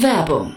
Werbung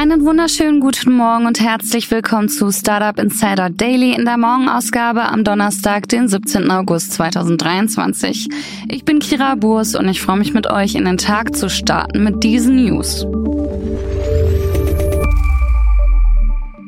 Einen wunderschönen guten Morgen und herzlich willkommen zu Startup Insider Daily in der Morgenausgabe am Donnerstag, den 17. August 2023. Ich bin Kira Burs und ich freue mich mit euch in den Tag zu starten mit diesen News.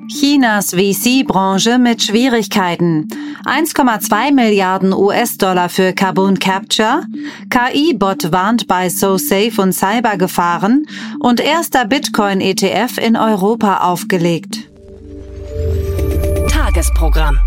Chinas VC-Branche mit Schwierigkeiten. 1,2 Milliarden US-Dollar für Carbon Capture, KI-Bot warnt bei SoSafe und Cybergefahren und erster Bitcoin-ETF in Europa aufgelegt. Tagesprogramm.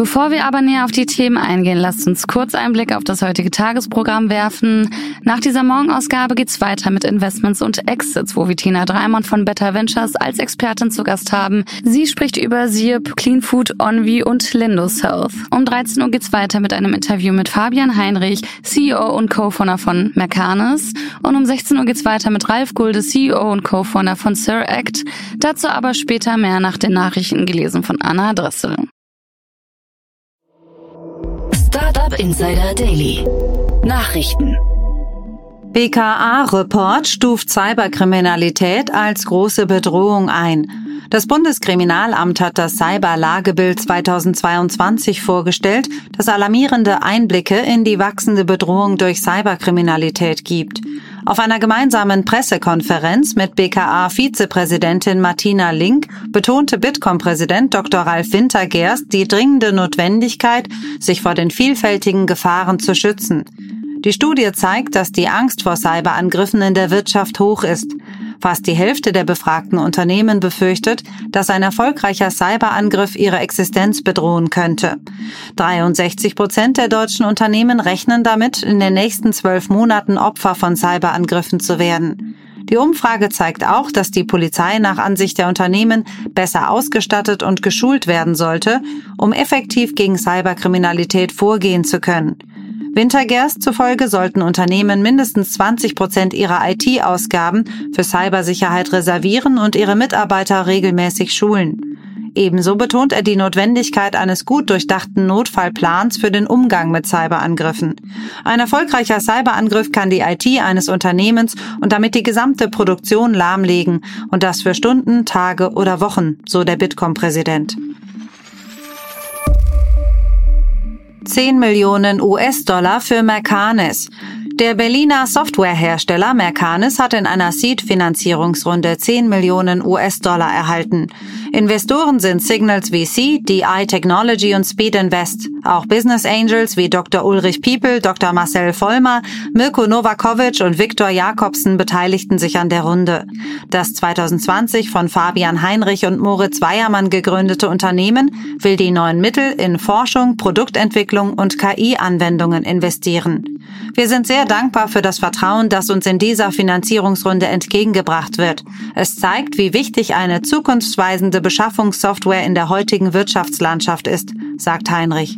Bevor wir aber näher auf die Themen eingehen, lasst uns kurz einen Blick auf das heutige Tagesprogramm werfen. Nach dieser Morgenausgabe geht's weiter mit Investments und Exits, wo wir Tina Dreimann von Better Ventures als Expertin zu Gast haben. Sie spricht über Siep, Clean Food, Onvi und Lindus Health. Um 13 Uhr geht's weiter mit einem Interview mit Fabian Heinrich, CEO und Co-Founder von Mercanis. Und um 16 Uhr geht's weiter mit Ralf Gulde, CEO und Co-Founder von Sir Act. Dazu aber später mehr nach den Nachrichten gelesen von Anna Dressel. Startup Insider Daily. Nachrichten. BKA-Report stuft Cyberkriminalität als große Bedrohung ein. Das Bundeskriminalamt hat das Cyberlagebild 2022 vorgestellt, das alarmierende Einblicke in die wachsende Bedrohung durch Cyberkriminalität gibt. Auf einer gemeinsamen Pressekonferenz mit BKA-Vizepräsidentin Martina Link betonte Bitkom-Präsident Dr. Ralf Wintergerst die dringende Notwendigkeit, sich vor den vielfältigen Gefahren zu schützen. Die Studie zeigt, dass die Angst vor Cyberangriffen in der Wirtschaft hoch ist. Fast die Hälfte der befragten Unternehmen befürchtet, dass ein erfolgreicher Cyberangriff ihre Existenz bedrohen könnte. 63 Prozent der deutschen Unternehmen rechnen damit, in den nächsten zwölf Monaten Opfer von Cyberangriffen zu werden. Die Umfrage zeigt auch, dass die Polizei nach Ansicht der Unternehmen besser ausgestattet und geschult werden sollte, um effektiv gegen Cyberkriminalität vorgehen zu können. Wintergerst zufolge sollten Unternehmen mindestens 20 Prozent ihrer IT-Ausgaben für Cybersicherheit reservieren und ihre Mitarbeiter regelmäßig schulen. Ebenso betont er die Notwendigkeit eines gut durchdachten Notfallplans für den Umgang mit Cyberangriffen. Ein erfolgreicher Cyberangriff kann die IT eines Unternehmens und damit die gesamte Produktion lahmlegen und das für Stunden, Tage oder Wochen, so der Bitkom-Präsident. 10 Millionen US-Dollar für Mercanis. Der Berliner Softwarehersteller Mercanis hat in einer Seed-Finanzierungsrunde 10 Millionen US-Dollar erhalten. Investoren sind Signals VC, DI Technology und Speed Invest. Auch Business Angels wie Dr. Ulrich Piepel, Dr. Marcel Vollmer, Mirko Novakovic und Viktor Jakobsen beteiligten sich an der Runde. Das 2020 von Fabian Heinrich und Moritz Weiermann gegründete Unternehmen will die neuen Mittel in Forschung, Produktentwicklung und KI-Anwendungen investieren. Wir sind sehr dankbar für das Vertrauen, das uns in dieser Finanzierungsrunde entgegengebracht wird. Es zeigt, wie wichtig eine zukunftsweisende Beschaffungssoftware in der heutigen Wirtschaftslandschaft ist, sagt Heinrich.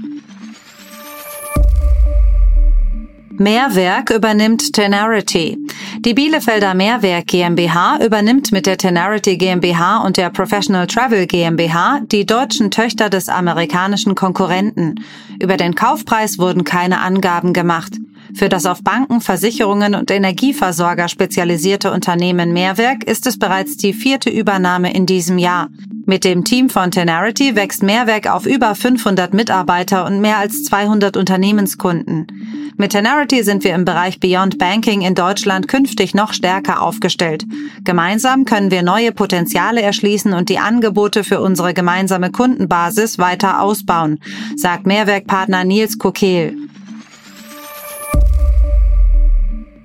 Mehrwerk übernimmt Tenarity. Die Bielefelder Mehrwerk GmbH übernimmt mit der Tenarity GmbH und der Professional Travel GmbH die deutschen Töchter des amerikanischen Konkurrenten. Über den Kaufpreis wurden keine Angaben gemacht. Für das auf Banken, Versicherungen und Energieversorger spezialisierte Unternehmen Mehrwerk ist es bereits die vierte Übernahme in diesem Jahr. Mit dem Team von Tenarity wächst Mehrwerk auf über 500 Mitarbeiter und mehr als 200 Unternehmenskunden. Mit Tenarity sind wir im Bereich Beyond Banking in Deutschland künftig noch stärker aufgestellt. Gemeinsam können wir neue Potenziale erschließen und die Angebote für unsere gemeinsame Kundenbasis weiter ausbauen, sagt Mehrwerkpartner Nils Kokel.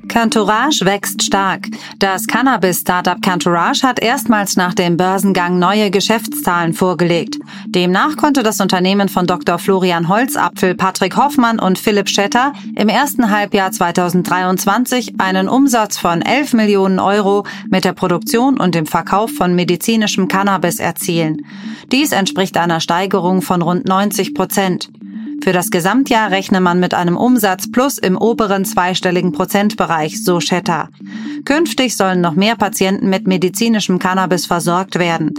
Cantourage wächst stark. Das Cannabis-Startup Cantourage hat erstmals nach dem Börsengang neue Geschäftszahlen vorgelegt. Demnach konnte das Unternehmen von Dr. Florian Holzapfel, Patrick Hoffmann und Philipp Schetter im ersten Halbjahr 2023 einen Umsatz von 11 Millionen Euro mit der Produktion und dem Verkauf von medizinischem Cannabis erzielen. Dies entspricht einer Steigerung von rund 90 Prozent. Für das Gesamtjahr rechne man mit einem Umsatz plus im oberen zweistelligen Prozentbereich, so Schetter. Künftig sollen noch mehr Patienten mit medizinischem Cannabis versorgt werden.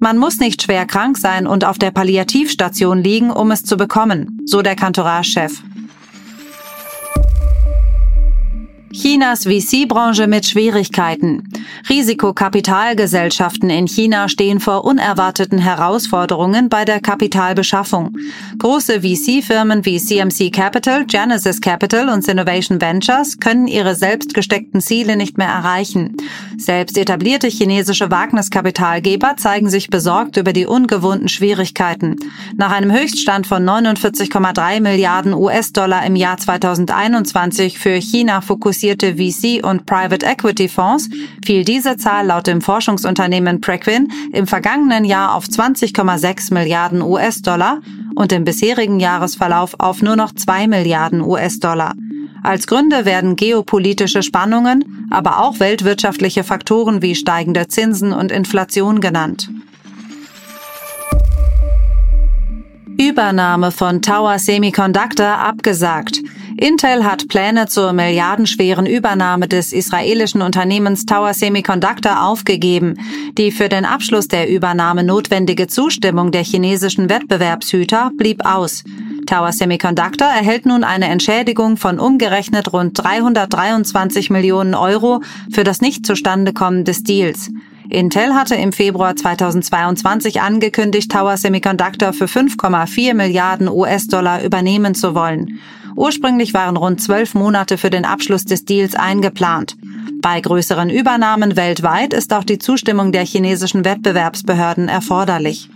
Man muss nicht schwer krank sein und auf der Palliativstation liegen, um es zu bekommen, so der Kantorarchef. Chinas VC-Branche mit Schwierigkeiten. Risikokapitalgesellschaften in China stehen vor unerwarteten Herausforderungen bei der Kapitalbeschaffung. Große VC-Firmen wie CMC Capital, Genesis Capital und Innovation Ventures können ihre selbst gesteckten Ziele nicht mehr erreichen. Selbst etablierte chinesische Wagniskapitalgeber zeigen sich besorgt über die ungewohnten Schwierigkeiten. Nach einem Höchststand von 49,3 Milliarden US-Dollar im Jahr 2021 für China fokussierte VC- und Private Equity Fonds fiel diese Zahl laut dem Forschungsunternehmen Prequin im vergangenen Jahr auf 20,6 Milliarden US-Dollar und im bisherigen Jahresverlauf auf nur noch 2 Milliarden US-Dollar. Als Gründe werden geopolitische Spannungen, aber auch weltwirtschaftliche Faktoren wie steigende Zinsen und Inflation genannt. Übernahme von Tower Semiconductor abgesagt. Intel hat Pläne zur milliardenschweren Übernahme des israelischen Unternehmens Tower Semiconductor aufgegeben. Die für den Abschluss der Übernahme notwendige Zustimmung der chinesischen Wettbewerbshüter blieb aus. Tower Semiconductor erhält nun eine Entschädigung von umgerechnet rund 323 Millionen Euro für das Nichtzustandekommen des Deals. Intel hatte im Februar 2022 angekündigt, Tower Semiconductor für 5,4 Milliarden US-Dollar übernehmen zu wollen. Ursprünglich waren rund zwölf Monate für den Abschluss des Deals eingeplant. Bei größeren Übernahmen weltweit ist auch die Zustimmung der chinesischen Wettbewerbsbehörden erforderlich.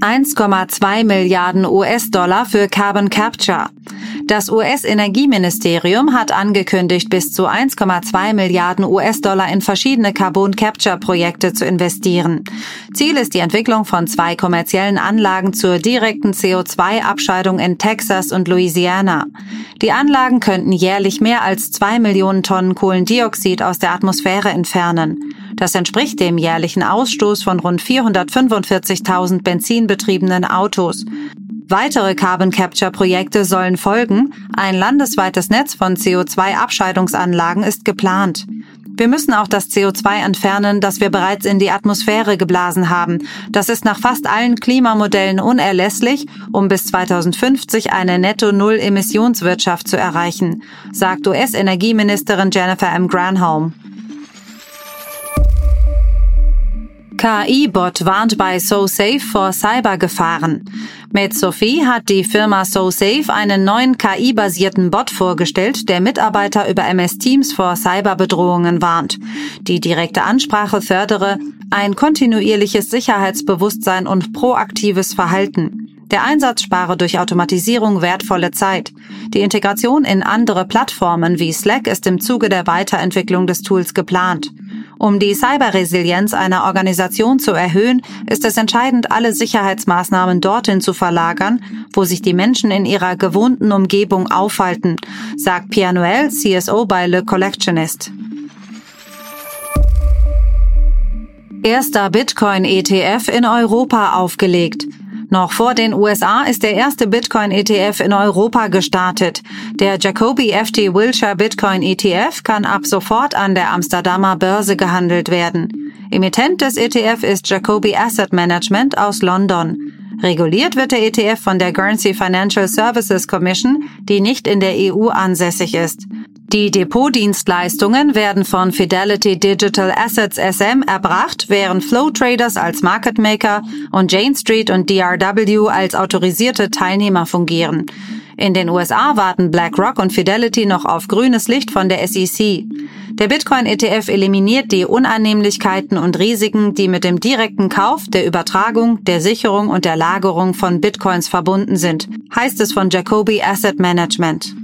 1,2 Milliarden US-Dollar für Carbon Capture. Das US-Energieministerium hat angekündigt, bis zu 1,2 Milliarden US-Dollar in verschiedene Carbon Capture Projekte zu investieren. Ziel ist die Entwicklung von zwei kommerziellen Anlagen zur direkten CO2-Abscheidung in Texas und Louisiana. Die Anlagen könnten jährlich mehr als zwei Millionen Tonnen Kohlendioxid aus der Atmosphäre entfernen. Das entspricht dem jährlichen Ausstoß von rund 445.000 benzinbetriebenen Autos. Weitere Carbon Capture Projekte sollen folgen. Ein landesweites Netz von CO2-Abscheidungsanlagen ist geplant. Wir müssen auch das CO2 entfernen, das wir bereits in die Atmosphäre geblasen haben. Das ist nach fast allen Klimamodellen unerlässlich, um bis 2050 eine Netto-Null-Emissionswirtschaft zu erreichen, sagt US-Energieministerin Jennifer M. Granholm. KI-Bot warnt bei SoSafe vor Cybergefahren. Mit Sophie hat die Firma SoSafe einen neuen KI-basierten Bot vorgestellt, der Mitarbeiter über MS Teams vor Cyberbedrohungen warnt. Die direkte Ansprache fördere ein kontinuierliches Sicherheitsbewusstsein und proaktives Verhalten. Der Einsatz spare durch Automatisierung wertvolle Zeit. Die Integration in andere Plattformen wie Slack ist im Zuge der Weiterentwicklung des Tools geplant. Um die Cyberresilienz einer Organisation zu erhöhen, ist es entscheidend, alle Sicherheitsmaßnahmen dorthin zu verlagern, wo sich die Menschen in ihrer gewohnten Umgebung aufhalten, sagt Pierre Noël, CSO bei Le Collectionist. Erster Bitcoin-ETF in Europa aufgelegt. Noch vor den USA ist der erste Bitcoin-ETF in Europa gestartet. Der Jacobi FT Wilshire Bitcoin ETF kann ab sofort an der Amsterdamer Börse gehandelt werden. Emittent des ETF ist Jacobi Asset Management aus London. Reguliert wird der ETF von der Guernsey Financial Services Commission, die nicht in der EU ansässig ist. Die Depotdienstleistungen werden von Fidelity Digital Assets SM erbracht, während Flow Traders als Market Maker und Jane Street und DRW als autorisierte Teilnehmer fungieren. In den USA warten BlackRock und Fidelity noch auf grünes Licht von der SEC. Der Bitcoin-ETF eliminiert die Unannehmlichkeiten und Risiken, die mit dem direkten Kauf, der Übertragung, der Sicherung und der Lagerung von Bitcoins verbunden sind, heißt es von Jacoby Asset Management.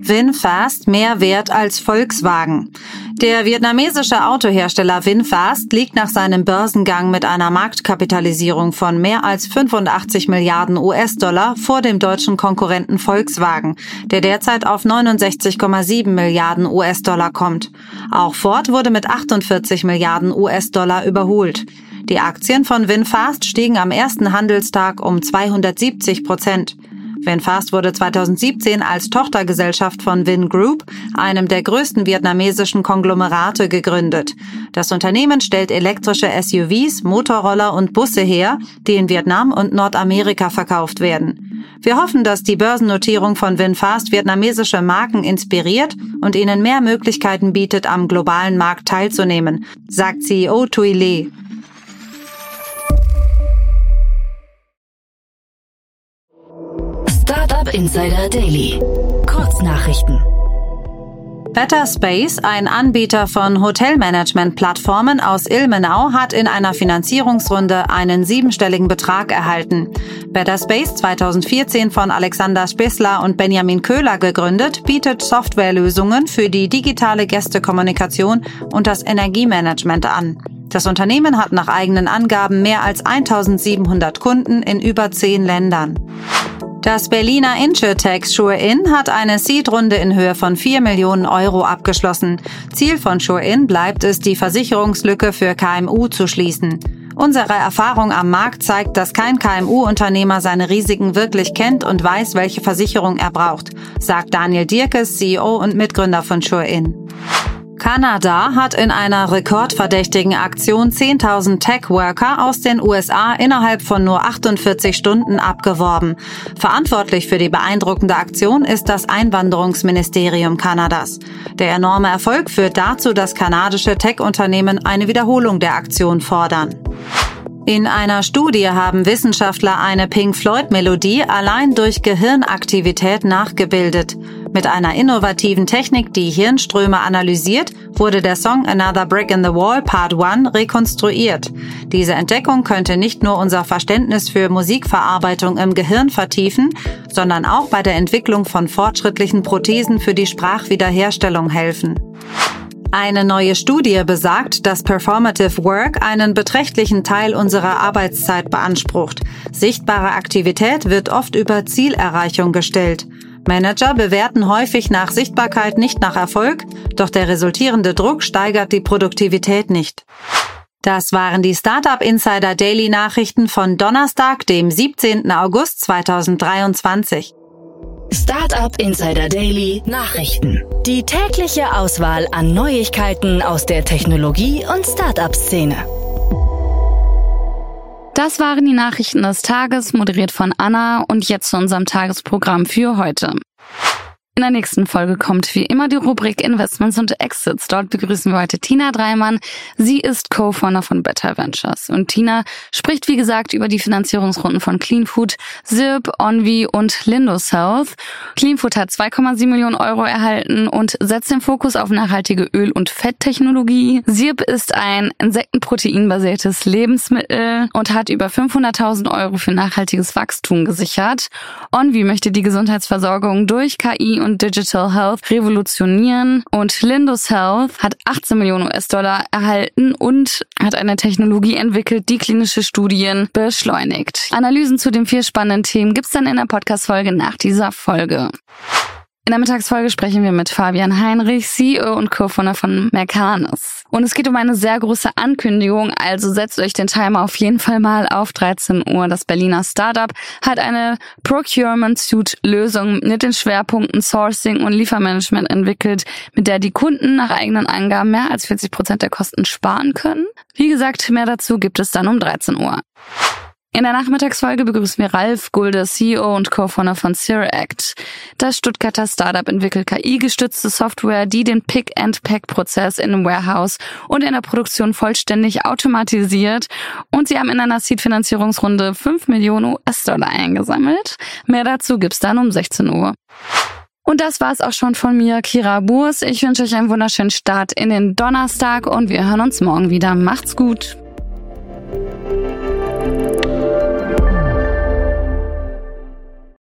VinFast mehr wert als Volkswagen. Der vietnamesische Autohersteller VinFast liegt nach seinem Börsengang mit einer Marktkapitalisierung von mehr als 85 Milliarden US-Dollar vor dem deutschen Konkurrenten Volkswagen, der derzeit auf 69,7 Milliarden US-Dollar kommt. Auch Ford wurde mit 48 Milliarden US-Dollar überholt. Die Aktien von VinFast stiegen am ersten Handelstag um 270 Prozent. VinFast wurde 2017 als Tochtergesellschaft von Vin Group, einem der größten vietnamesischen Konglomerate, gegründet. Das Unternehmen stellt elektrische SUVs, Motorroller und Busse her, die in Vietnam und Nordamerika verkauft werden. Wir hoffen, dass die Börsennotierung von VinFast vietnamesische Marken inspiriert und ihnen mehr Möglichkeiten bietet, am globalen Markt teilzunehmen, sagt CEO Tui Le. Insider Daily. Kurznachrichten. Better Space, ein Anbieter von Hotelmanagement-Plattformen aus Ilmenau, hat in einer Finanzierungsrunde einen siebenstelligen Betrag erhalten. Better Space, 2014 von Alexander Spissler und Benjamin Köhler gegründet, bietet Softwarelösungen für die digitale Gästekommunikation und das Energiemanagement an. Das Unternehmen hat nach eigenen Angaben mehr als 1700 Kunden in über zehn Ländern. Das Berliner Insurtech SureIn hat eine Seed-Runde in Höhe von 4 Millionen Euro abgeschlossen. Ziel von SureIn bleibt es, die Versicherungslücke für KMU zu schließen. Unsere Erfahrung am Markt zeigt, dass kein KMU-Unternehmer seine Risiken wirklich kennt und weiß, welche Versicherung er braucht, sagt Daniel Dierkes, CEO und Mitgründer von SureIn. Kanada hat in einer rekordverdächtigen Aktion 10.000 Tech-Worker aus den USA innerhalb von nur 48 Stunden abgeworben. Verantwortlich für die beeindruckende Aktion ist das Einwanderungsministerium Kanadas. Der enorme Erfolg führt dazu, dass kanadische Tech-Unternehmen eine Wiederholung der Aktion fordern. In einer Studie haben Wissenschaftler eine Pink Floyd-Melodie allein durch Gehirnaktivität nachgebildet. Mit einer innovativen Technik, die Hirnströme analysiert, wurde der Song Another Brick in the Wall Part 1 rekonstruiert. Diese Entdeckung könnte nicht nur unser Verständnis für Musikverarbeitung im Gehirn vertiefen, sondern auch bei der Entwicklung von fortschrittlichen Prothesen für die Sprachwiederherstellung helfen. Eine neue Studie besagt, dass Performative Work einen beträchtlichen Teil unserer Arbeitszeit beansprucht. Sichtbare Aktivität wird oft über Zielerreichung gestellt. Manager bewerten häufig nach Sichtbarkeit nicht nach Erfolg, doch der resultierende Druck steigert die Produktivität nicht. Das waren die Startup Insider Daily Nachrichten von Donnerstag, dem 17. August 2023. Startup Insider Daily Nachrichten. Die tägliche Auswahl an Neuigkeiten aus der Technologie- und Startup-Szene. Das waren die Nachrichten des Tages, moderiert von Anna und jetzt zu unserem Tagesprogramm für heute. In der nächsten Folge kommt wie immer die Rubrik Investments und Exits. Dort begrüßen wir heute Tina Dreimann. Sie ist Co-Founder von Better Ventures. Und Tina spricht, wie gesagt, über die Finanzierungsrunden von Clean Food, Zip, Onvi und Lindus Health. Clean Food hat 2,7 Millionen Euro erhalten und setzt den Fokus auf nachhaltige Öl- und Fetttechnologie. Zip ist ein insektenproteinbasiertes Lebensmittel und hat über 500.000 Euro für nachhaltiges Wachstum gesichert. Onvi möchte die Gesundheitsversorgung durch KI und Digital Health revolutionieren. Und Lindus Health hat 18 Millionen US-Dollar erhalten und hat eine Technologie entwickelt, die klinische Studien beschleunigt. Analysen zu den vier spannenden Themen gibt's dann in der Podcast-Folge nach dieser Folge. In der Mittagsfolge sprechen wir mit Fabian Heinrich, CEO und Co-Founder von Mercanis. Und es geht um eine sehr große Ankündigung, also setzt euch den Timer auf jeden Fall mal auf 13 Uhr. Das Berliner Startup hat eine Procurement Suite Lösung mit den Schwerpunkten Sourcing und Liefermanagement entwickelt, mit der die Kunden nach eigenen Angaben mehr als 40 Prozent der Kosten sparen können. Wie gesagt, mehr dazu gibt es dann um 13 Uhr. In der Nachmittagsfolge begrüßen wir Ralf Gulde, CEO und Co-Founder von Siract. Das Stuttgarter Startup entwickelt KI-gestützte Software, die den Pick-and-Pack-Prozess in einem Warehouse und in der Produktion vollständig automatisiert. Und sie haben in einer Seed-Finanzierungsrunde 5 Millionen US-Dollar eingesammelt. Mehr dazu gibt's dann um 16 Uhr. Und das war's auch schon von mir, Kira Burs. Ich wünsche euch einen wunderschönen Start in den Donnerstag und wir hören uns morgen wieder. Macht's gut.